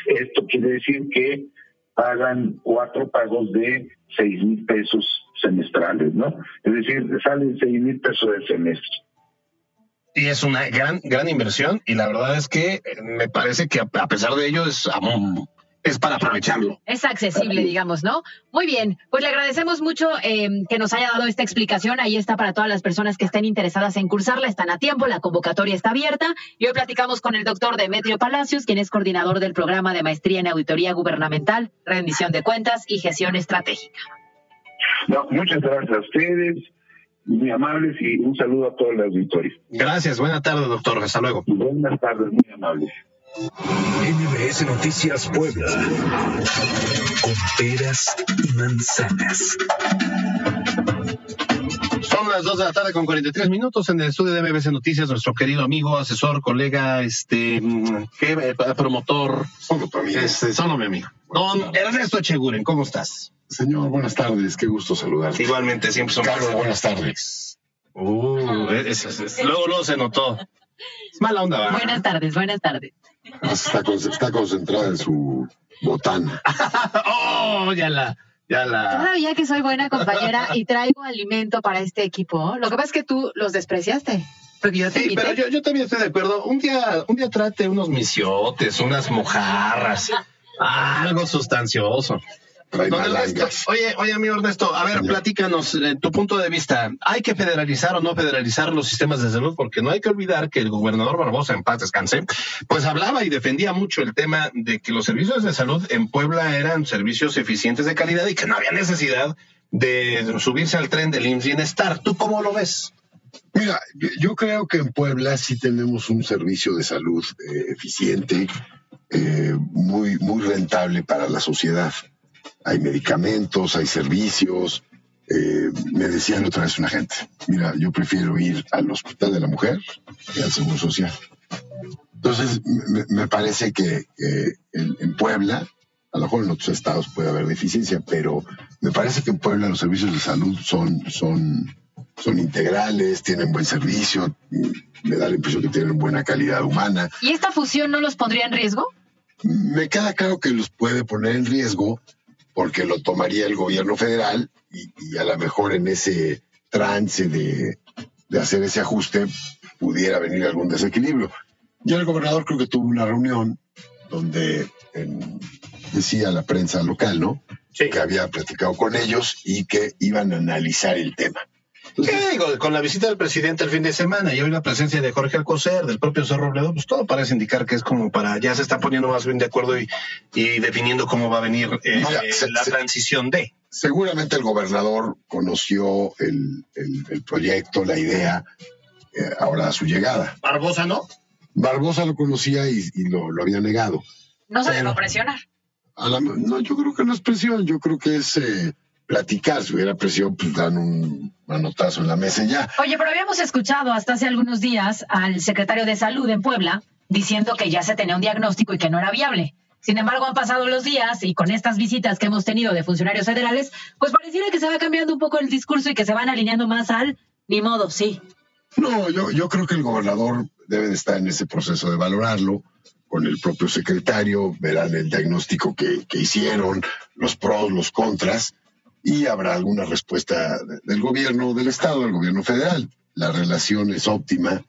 Esto quiere decir que pagan cuatro pagos de 6 mil pesos semestrales, ¿no? Es decir, salen 6 mil pesos de semestre y es una gran, gran inversión y la verdad es que me parece que a pesar de ello es, es para aprovecharlo. Es accesible, digamos, ¿no? Muy bien, pues le agradecemos mucho eh, que nos haya dado esta explicación. Ahí está para todas las personas que estén interesadas en cursarla, están a tiempo, la convocatoria está abierta. Y hoy platicamos con el doctor Demetrio Palacios, quien es coordinador del programa de maestría en auditoría gubernamental, rendición de cuentas y gestión estratégica. No, muchas gracias a ustedes, muy amables y un saludo a todos los auditores. Gracias, buena tarde, doctor. Hasta luego. Buenas tardes, muy amables. NBS Noticias Puebla. Con peras y manzanas. Las 2 de la tarde con 43 minutos en el estudio de MBC Noticias, nuestro querido amigo, asesor, colega, este, mm, ¿qué? Eh, promotor, Solo tu amigo. este, solo mi amigo. Don Ernesto Echeguren, ¿cómo estás? Señor, buenas tardes, qué gusto saludarte. Igualmente, siempre son Carlos, buenas tardes. Uh, es- es- es- luego, luego se notó. Es mala onda, ¿va? Buenas tardes, buenas tardes. Está, con- está concentrada en su botana. oh, ya la, ya la. Todavía que soy buena compañera y traigo alimento para este equipo. Lo que pasa es que tú los despreciaste. Porque yo te Sí, pero yo, yo también estoy de acuerdo. Un día, un día trate unos misiotes, unas mojarras, algo sustancioso. Don Ernesto, oye, oye, amigo Ernesto, a ver, Señor. platícanos eh, tu punto de vista. ¿Hay que federalizar o no federalizar los sistemas de salud? Porque no hay que olvidar que el gobernador Barbosa, en paz descanse, pues hablaba y defendía mucho el tema de que los servicios de salud en Puebla eran servicios eficientes de calidad y que no había necesidad de subirse al tren del IMSS Bienestar. ¿Tú cómo lo ves? Mira, yo- yo creo que en Puebla sí tenemos un servicio de salud eh, eficiente, eh, muy, muy rentable para la sociedad. Hay medicamentos, hay servicios. eh, me decía la otra vez una gente, mira, yo prefiero ir al Hospital de la Mujer que al Seguro Social. Entonces, me, me parece que eh, en, en Puebla, a lo mejor en otros estados puede haber deficiencia, pero me parece que en Puebla los servicios de salud son, son, son integrales, tienen buen servicio, me da la impresión que tienen buena calidad humana. ¿Y esta fusión no los pondría en riesgo? Me queda claro que los puede poner en riesgo porque lo tomaría el gobierno federal y, y a lo mejor en ese trance de, de hacer ese ajuste pudiera venir algún desequilibrio. Ya el gobernador creo que tuvo una reunión donde en- decía la prensa local, ¿no? Que había platicado con ellos y que iban a analizar el tema. Con la visita del presidente el fin de semana y hoy la presencia de Jorge Alcocer, del propio Cerro Robledo, pues todo parece indicar que es como para, ya se están poniendo más bien de acuerdo y, y definiendo cómo va a venir eh, Mira, eh, se- la se- transición de. Seguramente el gobernador conoció el, el- el proyecto, la idea, eh, ahora a su llegada. Barbosa, ¿no? Barbosa lo conocía y, y lo, lo había negado. No se dejó presionar. A la- no, yo creo que no es presión, yo creo que es eh, platicar. Si hubiera presión, pues dan un manotazo en la mesa y ya. Oye, pero habíamos escuchado hasta hace algunos días al secretario de Salud en Puebla diciendo que ya se tenía un diagnóstico y que no era viable. Sin embargo, han pasado los días y con estas visitas que hemos tenido de funcionarios federales, pues pareciera que se va cambiando un poco el discurso y que se van alineando más al ni modo, sí. No, yo, yo creo que el gobernador debe de estar en ese proceso de valorarlo con el propio secretario, verán el diagnóstico que, que hicieron, los pros, los contras, y habrá alguna respuesta de- del gobierno del Estado, del gobierno federal. La relación es óptima,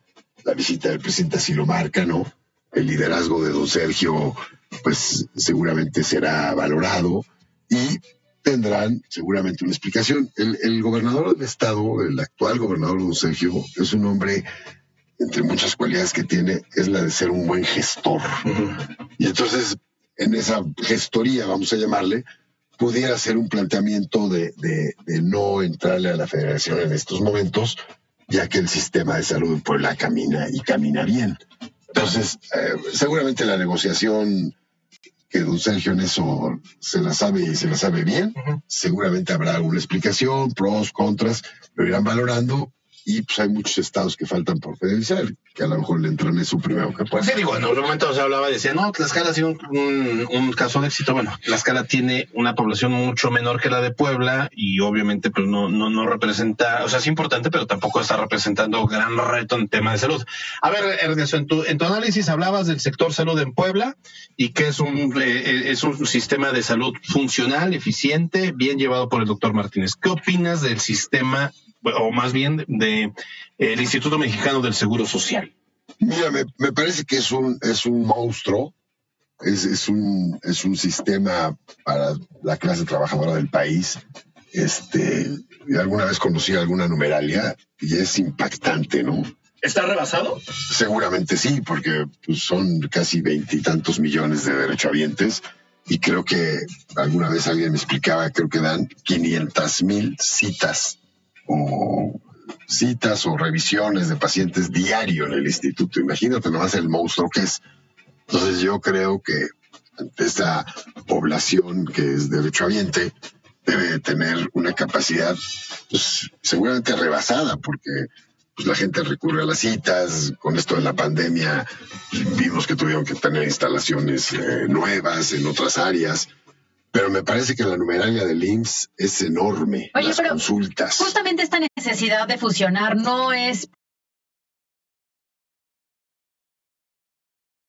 la visita del presidente así lo marca, ¿no? El liderazgo de don Sergio, pues seguramente será valorado y tendrán seguramente una explicación. El, el gobernador del estado, el actual gobernador don Sergio, es un hombre, entre muchas cualidades que tiene, es la de ser un buen gestor. Y entonces, en esa gestoría, vamos a llamarle, pudiera ser un planteamiento de, de- de no entrarle a la federación en estos momentos, ya que el sistema de salud en Puebla camina y camina bien. Entonces, eh, seguramente la negociación que don Sergio en eso se la sabe y se la sabe bien, seguramente habrá alguna explicación, pros, contras, lo irán valorando y pues hay muchos estados que faltan por federalizar, que a lo mejor le entran eso primero que Pues sí, digo, en algún momento se hablaba decía, no, Tlaxcala ha sido un, un- caso de éxito. Bueno, Tlaxcala tiene una población mucho menor que la de Puebla y obviamente pues no, no, no representa, o sea, es importante, pero tampoco está representando gran reto en tema de salud. A ver, Ernesto, en tu, en tu análisis hablabas del sector salud en Puebla y que es un, eh, es un sistema de salud funcional, eficiente, bien llevado por el doctor Martínez. ¿Qué opinas del sistema, o más bien de, eh, el Instituto Mexicano del Seguro Social? Mira, me, me parece que es un, es un monstruo es, es, un, es un sistema para la clase trabajadora del país. Este, alguna vez conocí alguna numeralia y es impactante, ¿no? ¿Está rebasado? Seguramente sí, porque pues, son casi veintitantos millones de derechohabientes y creo que alguna vez alguien me explicaba, creo que dan 500 mil citas o citas o revisiones de pacientes diario en el instituto. Imagínate nomás el monstruo que es. Entonces yo creo que esta población que es derechohabiente debe tener una capacidad pues, seguramente rebasada, porque pues, la gente recurre a las citas, con esto de la pandemia vimos que tuvieron que tener instalaciones eh, nuevas en otras áreas, pero me parece que la numeralia del IMSS es enorme, Oye, las pero consultas. Justamente esta necesidad de fusionar no es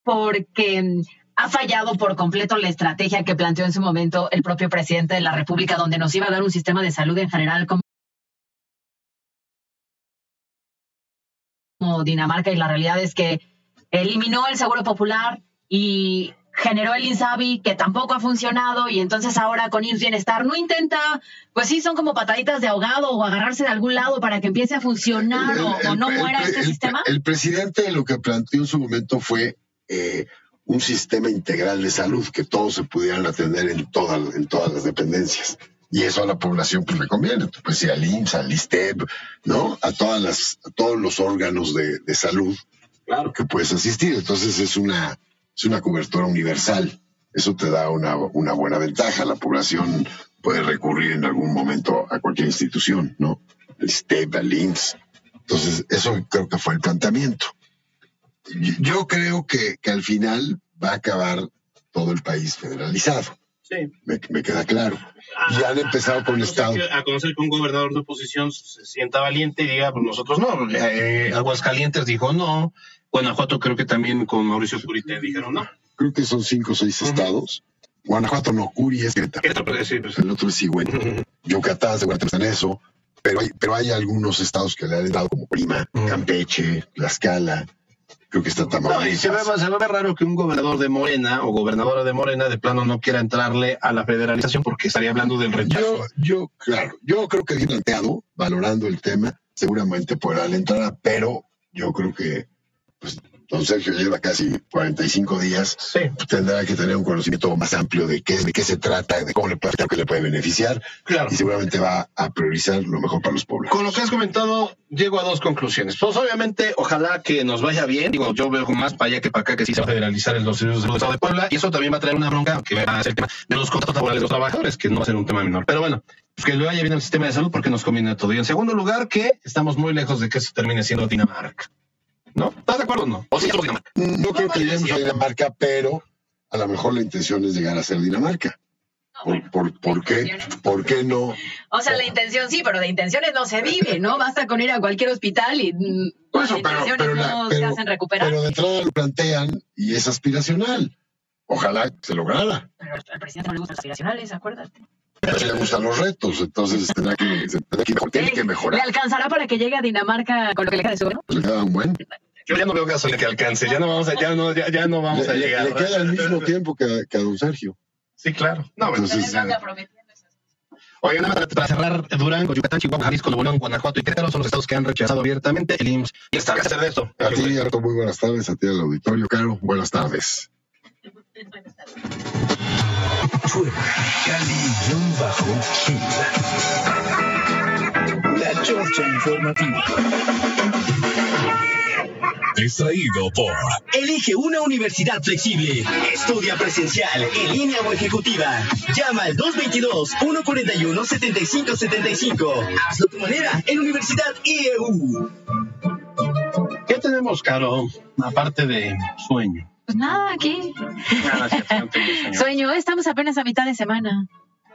porque ha fallado por completo la estrategia que planteó en su momento el propio presidente de la República, donde nos iba a dar un sistema de salud en general como Dinamarca y la realidad es que eliminó el seguro popular y generó el INSABI que tampoco ha funcionado y entonces ahora con IMSS Bienestar no intenta, pues sí, son como pataditas de ahogado o agarrarse de algún lado para que empiece a funcionar o, o no muera este el- sistema. El presidente lo que planteó en su momento fue eh, un sistema integral de salud, que todos se pudieran atender en, todas en todas las dependencias. Y eso a la población pues le conviene, Tú puedes ir al IMSS, al ISTEB, ¿no? A todas las, a todos los órganos de, de salud Claro. que puedes asistir. Entonces es una, es una cobertura universal. Eso te da una, una buena ventaja. La población puede recurrir en algún momento a cualquier institución, ¿no? El STEP, al. Entonces, eso creo que fue el planteamiento. Yo- creo que, que al final va a acabar todo el país federalizado. Sí. Me, me queda claro. Y han empezado con el Estado. A conocer que un gobernador de oposición se sienta valiente y diga, pues nosotros no. Eh, Aguascalientes dijo no. Guanajuato creo que también con Mauricio Curite dijeron no. Creo que son cinco o seis estados. Guanajuato no, Curi es Querétaro. Querétaro, pues, sí, pues, el otro es Sigüen. Yucatán seguramente en eso, pero hay, pero hay algunos estados que le han dado como Prima, Campeche, Tlaxcala, creo que está No, y Tamaulipas. se ve, se ve raro que un gobernador de Morena o gobernadora de Morena de plano no quiera entrarle a la federalización porque estaría hablando del rechazo. yo, yo, claro, yo creo que bien planteado, valorando el tema, seguramente podrá la entrada, pero yo creo que pues, don Sergio lleva casi 45 días, Sí. tendrá que tener un conocimiento más amplio de qué, de qué se trata, de cómo le puede qué le puede beneficiar, Claro. y seguramente va a priorizar lo mejor para los pobres. Con lo que has comentado, llego a dos conclusiones. Pues obviamente, ojalá que nos vaya bien. Digo, yo veo más para allá que para acá que sí se va a federalizar en los servicios del Estado de Puebla. Y eso también va a traer una bronca que va a ser el tema de los contratos laborales de los trabajadores, que no va a ser un tema menor. Pero bueno, pues que le vaya bien al sistema de salud porque nos conviene a todo. Y en segundo lugar, que estamos muy lejos de que eso termine siendo Dinamarca. ¿No? ¿Estás de acuerdo o no? ¿O sí Dinamarca? No creo que lleguemos a Dinamarca, pero a lo mejor la intención es llegar a ser Dinamarca. ¿Por, por, por qué? ¿Por qué no? O sea, la intención sí, pero de intenciones no se vive, ¿no? Basta con ir a cualquier hospital y Por las pero, intenciones pero, la- no se pero- hacen recuperar. pero de entrada lo plantean y es aspiracional. Ojalá se lograra. Pero al presidente no le gustan los aspiracionales, acuérdate. Pero sí le gustan los retos, entonces tendrá que, se tendrá que, mejor- tiene que ¿Le mejorar. alcanzará para que llegue a Dinamarca con lo que le queda de su gobierno? Le queda un buen. Yo ya no veo caso de que alcance. Ya no vamos a, ya no, ya, ya no vamos Le, a le- llegar. le queda el mismo tiempo que, que a don Sergio. Sí, claro. No, bueno. Entonces, Oye, nada más para cerrar, Durango, Yucatán, Chihuahua, Jalisco, Nuevo León, Guanajuato y Querétaro son los estados que han rechazado abiertamente el IMSS. Y está, ¿qué hacer de esto? a ti, Arto, muy buenas tardes. A ti, al auditorio, Caro, buenas tardes. Puebla, Cali-Gil. La Chorcha Informativa. Extraído por Elige una universidad flexible. Estudia presencial, en línea o ejecutiva. Llama al 222-141-7575. Hazlo tu manera en Universidad IEU. ¿Qué tenemos, Caro? Aparte de sueño. Pues nada, aquí. No sueño. Sueño, estamos apenas a mitad de semana.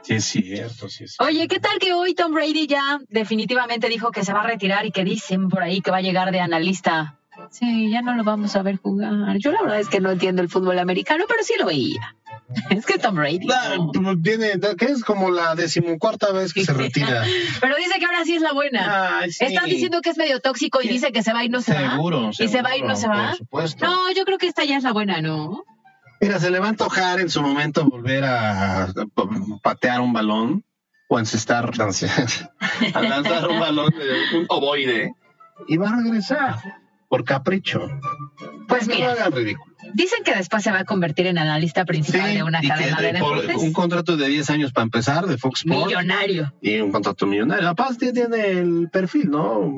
Sí, es cierto, sí, es cierto. Oye, ¿qué tal que hoy Tom Brady ya definitivamente dijo que se va a retirar y que dicen por ahí que va a llegar de analista? Sí, ya no lo vamos a ver jugar. Yo la verdad es que no entiendo el fútbol americano, pero sí lo veía. Es que Tom Brady. La- ¿no? Tiene, que es como la decimocuarta vez que se retira. Pero dice que ahora sí es la buena. Ay, sí. Están diciendo que es medio tóxico y dice que se va y no se va. Seguro, ¿Y se va y no se va? Por supuesto. No, yo creo que esta ya es la buena, ¿no? Mira, se le va a antojar en su momento volver a patear un balón o encestar, a lanzar un balón, un ovoide, y va a regresar por capricho. Pues No mira, hagan ridículo. dicen que después se va a convertir en analista principal Sí, de una y cadena que de por un contrato de 10 años para empezar de Fox Sports. Millonario. y un contrato millonario. Aparte tiene el perfil, ¿no?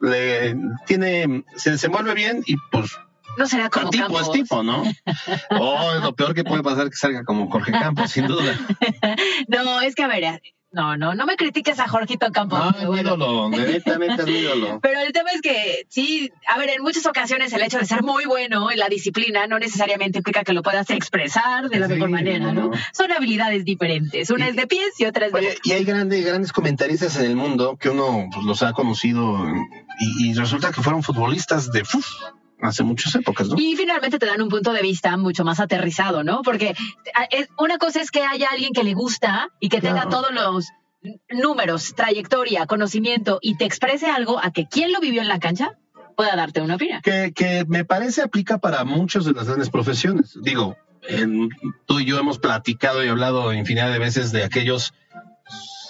Le, tiene, se desenvuelve bien y pues No será como tipo Campos. es tipo, ¿no? Oh, lo peor que puede pasar es que salga como Jorge Campos, sin duda. No, es que a ver, no, no, no me critiques a Jorgito Campos. No, es mi ídolo, directamente es mi ídolo. Pero el tema es que sí, a ver, en muchas ocasiones el hecho de ser muy bueno en la disciplina no necesariamente implica que lo puedas expresar de la Sí, mejor manera, ¿no? no. Son habilidades diferentes. Una es de pies y otra es de Oye, y hay grandes, grandes comentaristas en el mundo que uno pues, los ha conocido y, y resulta que fueron futbolistas de hace muchas épocas, ¿no? Y finalmente te dan un punto de vista mucho más aterrizado, ¿no? Porque a- es- una cosa es que haya alguien que le gusta y que tenga Claro. todos los números, trayectoria, conocimiento y te exprese algo a que quien lo vivió en la cancha pueda darte una opinión. que, que me parece aplica para muchas de las grandes profesiones. Digo, en- tú y yo hemos platicado y hablado infinidad de veces de aquellos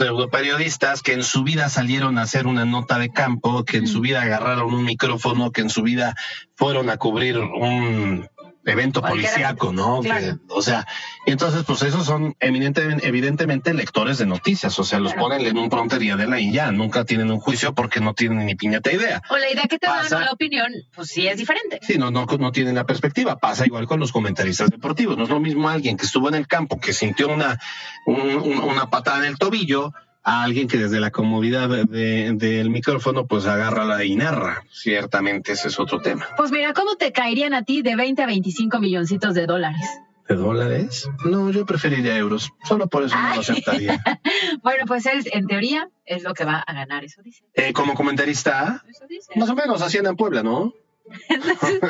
pseudoperiodistas que en su vida salieron a hacer una nota de campo, que en su vida agarraron un micrófono, que en su vida fueron a cubrir un evento policíaco, ¿no? Claro. Que, o sea, y entonces pues esos son eminentemente, evidentemente lectores de noticias, o sea, los Claro. ponen en un prontería de la y ya, nunca tienen un juicio porque no tienen ni piñata idea. O la idea que te Pasa. dan o la opinión, pues sí es diferente. Sí, no, no, no tienen la perspectiva. Pasa igual con los comentaristas deportivos. No es lo mismo alguien que estuvo en el campo, que sintió una, un- un- una patada en el tobillo, a alguien que desde la comodidad de- de- del micrófono, pues agarra la y narra. Ciertamente ese es otro tema. Pues mira, ¿cómo te caerían a ti de 20 a 25 milloncitos de dólares? ¿De dólares? No, yo preferiría euros. Solo por eso no lo aceptaría. Bueno, pues él, en teoría, es lo que va a ganar, eso dice. Eh, como comentarista, Eso dice. más o menos, Hacienda en Puebla, ¿no?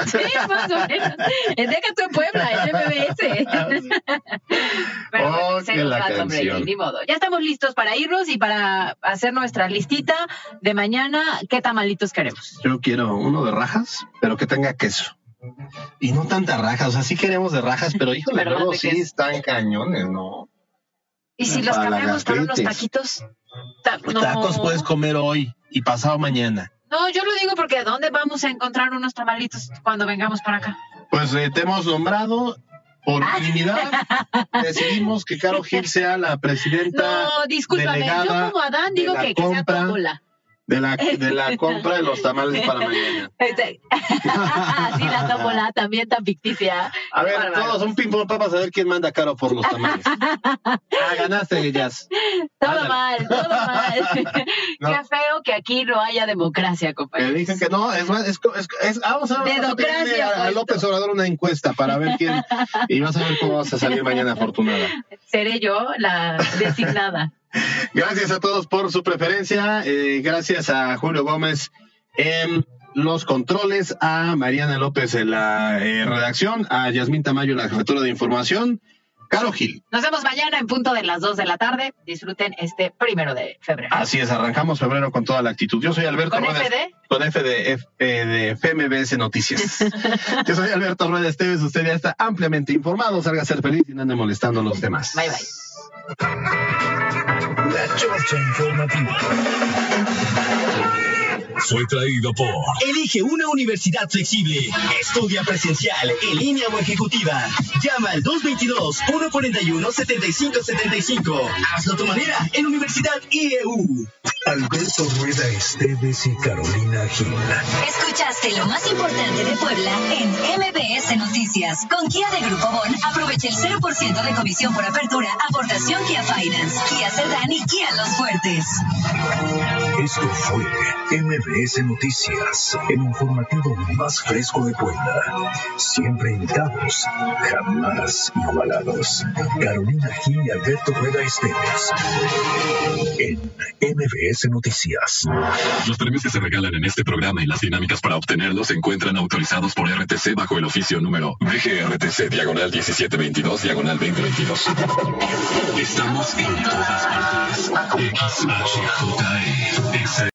Sí, más o menos. Tú en Puebla, MBS. Pero Oh, bueno, se nos va Tom Brady, canción. ni modo. Ya estamos listos para irnos y para hacer nuestra listita de mañana. ¿Qué tamalitos queremos? Yo quiero uno de rajas, pero que tenga queso. Y no tanta rajas, o sea, sí queremos de rajas, pero híjole, Pero luego sí queso. están cañones, ¿no? ¿Y si los cambiamos por unos taquitos? Ta- no. Tacos puedes comer hoy y pasado mañana. No, yo lo digo porque ¿dónde vamos a encontrar unos tamalitos cuando vengamos para acá? Pues eh, te hemos nombrado por Ah. unanimidad. Decidimos que Caro Gil sea la presidenta No, discúlpame, yo delegada como Adán de digo la que, que sea tómbola. De la, de la compra de los tamales para mañana. Este, sí, la tómbola también tan ficticia. A ver, Bárbaro. todos un ping-pong para saber quién manda Caro por los tamales. Ah, ganaste, Jazz. Todo Ándale. mal, todo mal. No. Qué feo que aquí no haya democracia, compañero. dije que no, es más, es, es, es- ah, vamos a, vamos a a, a puesto. López Obrador una encuesta para ver quién, y vas a ver cómo vas a salir mañana afortunada. Seré yo la designada. Gracias a todos por su preferencia. eh, gracias a Julio Gómez en los controles, a Mariana López en la eh, redacción, a Yasmín Tamayo en la jefatura de información, Caro Gil. Nos vemos mañana en punto de las 2 de la tarde. Disfruten este primero de febrero. Así es, arrancamos febrero con toda la actitud. Yo soy Alberto ¿Con Ruedas. FD? Con F de, F- eh, de FMBS Noticias. Yo soy Alberto Ruedas Esteves. Usted ya está ampliamente informado. Salga a ser feliz y no ande molestando a los demás. Bye bye. La Chorcha Informativa. Fue traído por Elige una universidad flexible. Estudia presencial, en línea o ejecutiva. Llama al 222-141-7575. Hazlo a tu manera en Universidad IEU. Alberto Rueda Esteves y Carolina Gil. Escuchaste lo más importante de Puebla en MBS Noticias. Con Kia de Grupo Bon, aprovecha el 0% de comisión por apertura, aportación Kia Finance, Kia Sedan y Kia Los Fuertes. Esto fue MBS Noticias, el informativo más fresco de Puebla. Siempre invitados, jamás igualados. Carolina Gil y Alberto Rueda Esteves. En MBS Noticias. Los premios que se regalan en este programa y las dinámicas para obtenerlos se encuentran autorizados por RTC bajo el oficio número VGRTC diagonal 1722 diagonal 2022. Estamos en todas partes. XHJE.